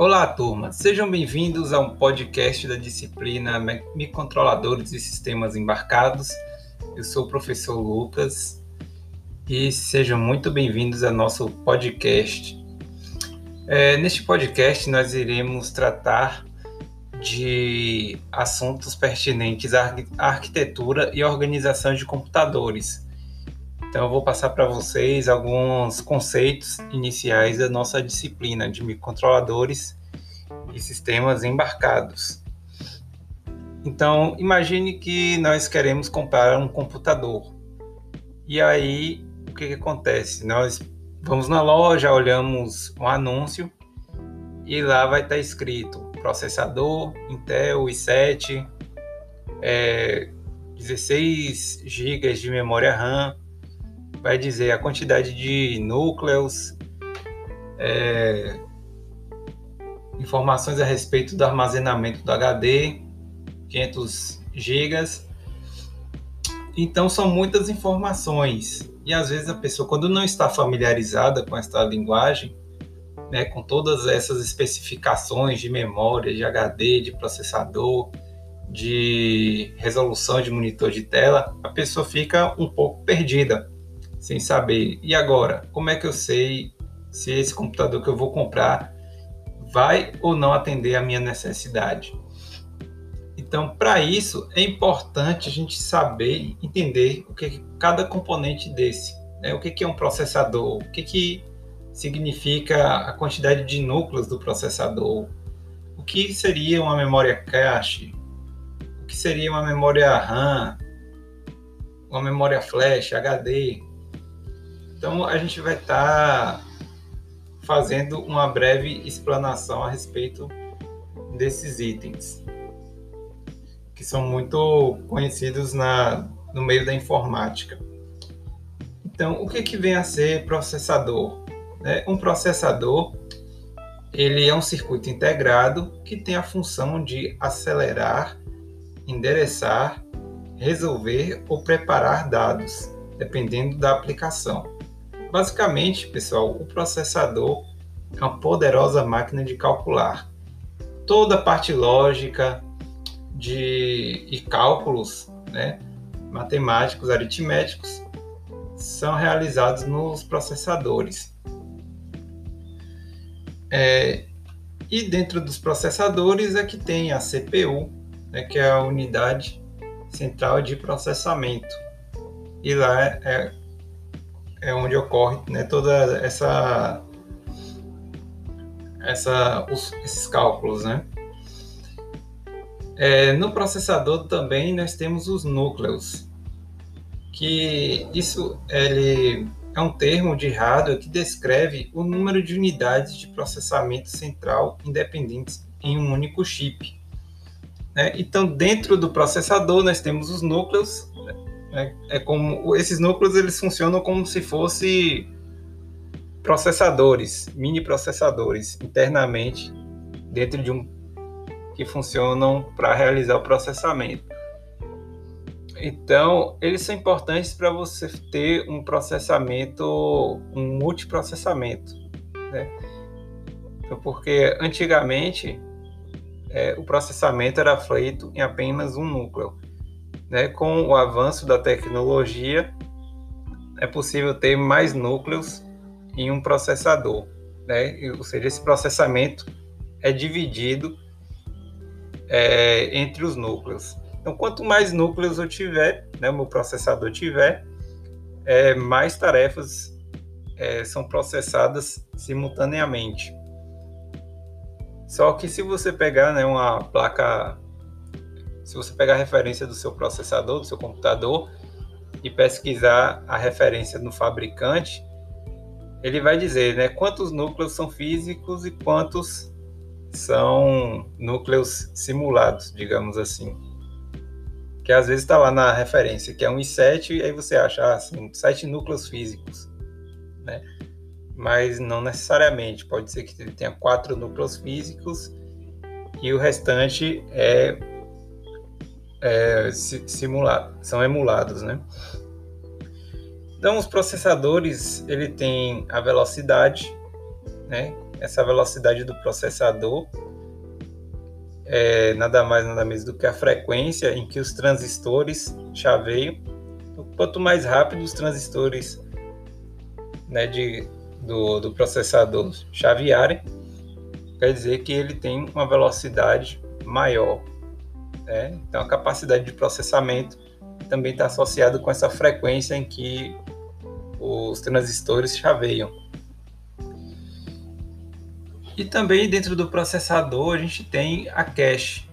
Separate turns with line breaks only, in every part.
Olá, turma. Sejam bem-vindos a um podcast da disciplina Microcontroladores e Sistemas Embarcados. Eu sou o professor Lucas e sejam muito bem-vindos ao nosso podcast. É, neste podcast, nós iremos tratar de assuntos pertinentes à arquitetura e organização de computadores. Então, eu vou passar para vocês alguns conceitos iniciais da nossa disciplina de microcontroladores e sistemas embarcados. Então, imagine que nós queremos comprar um computador. E aí, o que, que acontece? Nós vamos na loja, olhamos um anúncio e lá vai estar escrito processador Intel i7, é, 16 GB de memória RAM, vai dizer a quantidade de núcleos, é, informações a respeito do armazenamento do HD, 500 GB. Então são muitas informações e às vezes a pessoa quando não está familiarizada com esta linguagem, né, com todas essas especificações de memória, de HD, de processador, de resolução de monitor de tela, a pessoa fica um pouco perdida, sem saber. E agora, como é que eu sei se esse computador que eu vou comprar vai ou não atender a minha necessidade? Então, para isso, é importante a gente saber entender o que é cada componente desse. Né? O que é um processador, o que, que significa a quantidade de núcleos do processador, o que seria uma memória cache, o que seria uma memória RAM, uma memória flash, HD. Então a gente vai estar tá fazendo uma breve explanação a respeito desses itens, que são muito conhecidos na, no meio da informática. Então, o que, que vem a ser processador? Né? Um processador ele é um circuito integrado que tem a função de acelerar, endereçar, resolver ou preparar dados, dependendo da aplicação. Basicamente, pessoal, o processador é uma poderosa máquina de calcular. Toda a parte lógica de, e cálculos né, matemáticos, aritméticos, são realizados nos processadores. É, e dentro dos processadores é que tem a CPU, né, que é a unidade central de processamento. E lá é, é onde ocorre né, toda essa, essa os, esses cálculos, né? É, no processador também nós temos os núcleos, que isso ele é um termo de hardware que descreve o número de unidades de processamento central independentes em um único chip. Né? Então, dentro do processador, nós temos os núcleos. Né? É como esses núcleos eles funcionam como se fossem processadores, mini processadores internamente dentro de um que funcionam para realizar o processamento. Então, eles são importantes para você ter um processamento, um multiprocessamento, né? Então, porque antigamente é, o processamento era feito em apenas um núcleo. Né? Com o avanço da tecnologia, é possível ter mais núcleos em um processador, né? Ou seja, esse processamento é dividido é, entre os núcleos. Então, quanto mais núcleos eu tiver, né, o meu processador tiver, é, mais tarefas é, são processadas simultaneamente. Só que se você pegar né, uma placa, se você pegar a referência do seu processador, do seu computador, e pesquisar a referência no fabricante, ele vai dizer né, quantos núcleos são físicos e quantos são núcleos simulados, digamos assim que às vezes está lá na referência, que é um i7, e aí você acha, ah, são sete núcleos físicos, né? Mas não necessariamente, pode ser que ele tenha quatro núcleos físicos e o restante é, é simulado, são emulados, né? Então, os processadores, ele tem a velocidade, né? essa velocidade do processador é nada mais nada menos do que a frequência em que os transistores chaveiam. Quanto mais rápido os transistores né, de, do, do processador chavearem, quer dizer que ele tem uma velocidade maior. Né? Então a capacidade de processamento também está associada com essa frequência em que os transistores chaveiam. E também dentro do processador a gente tem a cache,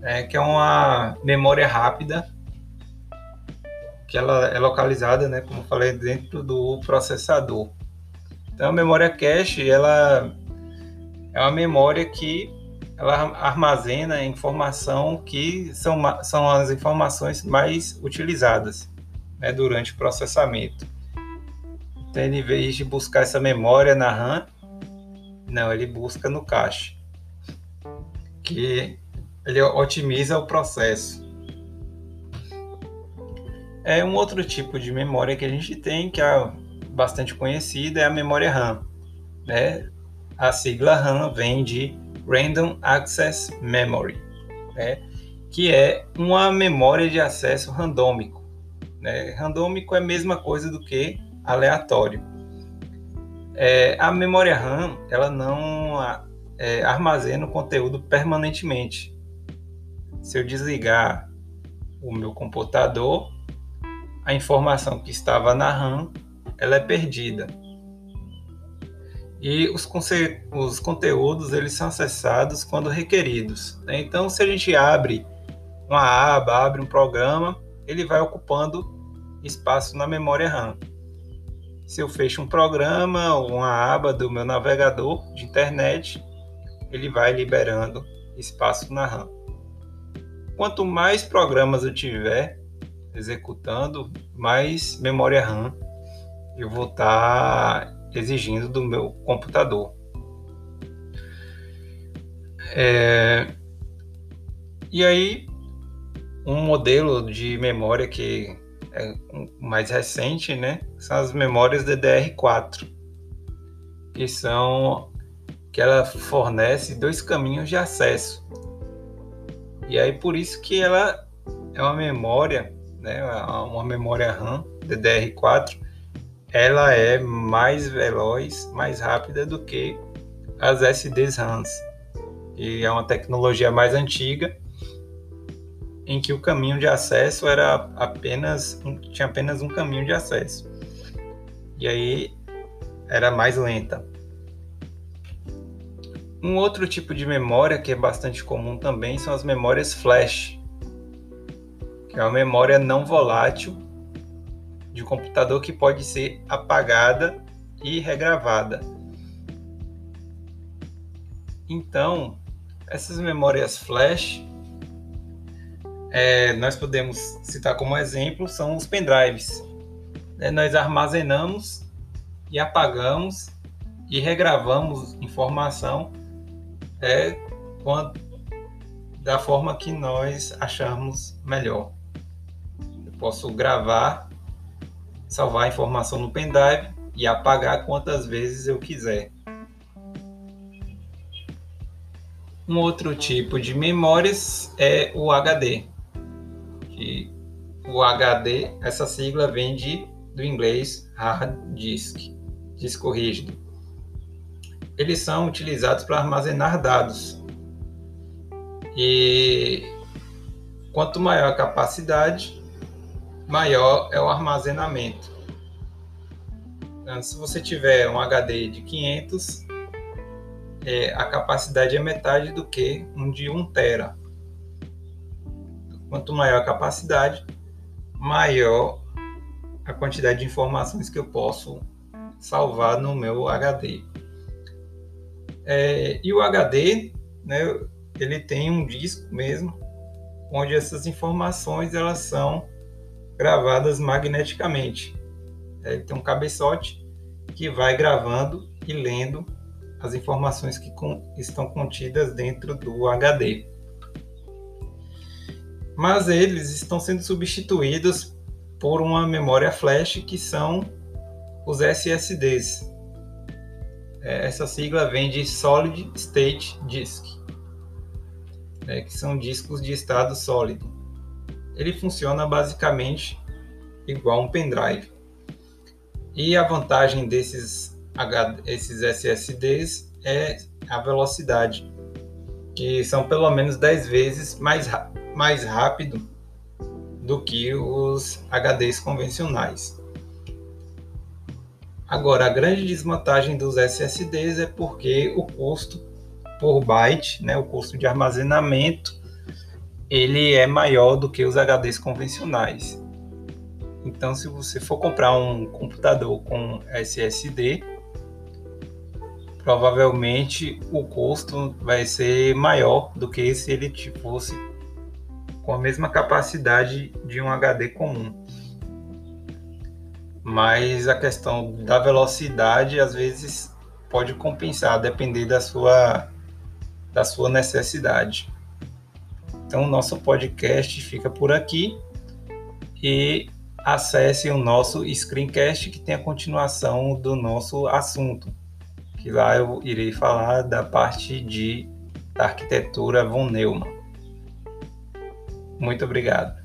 né, que é uma memória rápida que ela é localizada, né, como falei, dentro do processador. Então a memória cache ela é uma memória que ela armazena informação que são, são as informações mais utilizadas né, durante o processamento. Então, em vez de buscar essa memória na RAM, não, ele busca no cache, que ele otimiza o processo. É um outro tipo de memória que a gente tem, que é bastante conhecida, é a memória RAM. Né? A sigla RAM vem de Random Access Memory, né? que é uma memória de acesso randômico. Né? Randômico é a mesma coisa do que aleatório. É, a memória RAM ela não é, armazena o conteúdo permanentemente. Se eu desligar o meu computador, a informação que estava na RAM ela é perdida e os, os conteúdos eles são acessados quando requeridos. Né? Então, se a gente abre uma aba, abre um programa, ele vai ocupando espaço na memória RAM. Se eu fecho um programa ou uma aba do meu navegador de internet, ele vai liberando espaço na RAM. Quanto mais programas eu tiver executando, mais memória RAM eu vou estar tá exigindo do meu computador. É... E aí, um modelo de memória que é mais recente, né, são as memórias DDR4, que são que ela fornece dois caminhos de acesso. E aí por isso que ela é uma memória, né, uma memória RAM DDR4 ela é mais veloz, mais rápida do que as SDs RAMs. E é uma tecnologia mais antiga em que o caminho de acesso era apenas tinha apenas um caminho de acesso. E aí era mais lenta. Um outro tipo de memória que é bastante comum também são as memórias flash, que é uma memória não volátil de computador que pode ser apagada e regravada. Então, essas memórias flash, é, nós podemos citar como exemplo, são os pendrives. É, nós armazenamos e apagamos e regravamos informação é, quando, da forma que nós acharmos melhor. Eu posso gravar salvar a informação no pendrive e apagar quantas vezes eu quiser. Um outro tipo de memórias é o HD. Que o HD, essa sigla vem de, do inglês hard disk, disco rígido. Eles são utilizados para armazenar dados. E quanto maior a capacidade, maior é o armazenamento. Então, se você tiver um HD de 500, é, a capacidade é metade do que um de 1 tera. Quanto maior a capacidade, maior a quantidade de informações que eu posso salvar no meu HD. É, e o HD, né, ele tem um disco mesmo, onde essas informações elas são gravadas magneticamente. É, tem um cabeçote que vai gravando e lendo as informações que com, estão contidas dentro do HD. Mas eles estão sendo substituídos por uma memória flash que são os SSDs. É, essa sigla vem de Solid State Disk, né, que são discos de estado sólido. Ele funciona basicamente igual um pendrive. E a vantagem desses esses SSDs é a velocidade, que são pelo menos 10 vezes mais, mais rápido do que os HDs convencionais. Agora, a grande desvantagem dos SSDs é porque o custo por byte, né, o custo de armazenamento, ele é maior do que os HDs convencionais. Então, se você for comprar um computador com SSD, provavelmente o custo vai ser maior do que se ele fosse com a mesma capacidade de um HD comum. Mas a questão da velocidade às vezes pode compensar, depender da sua da sua necessidade. Então, nosso podcast fica por aqui e acesse o nosso screencast que tem a continuação do nosso assunto, que lá eu irei falar da parte de da arquitetura von Neumann. Muito obrigado.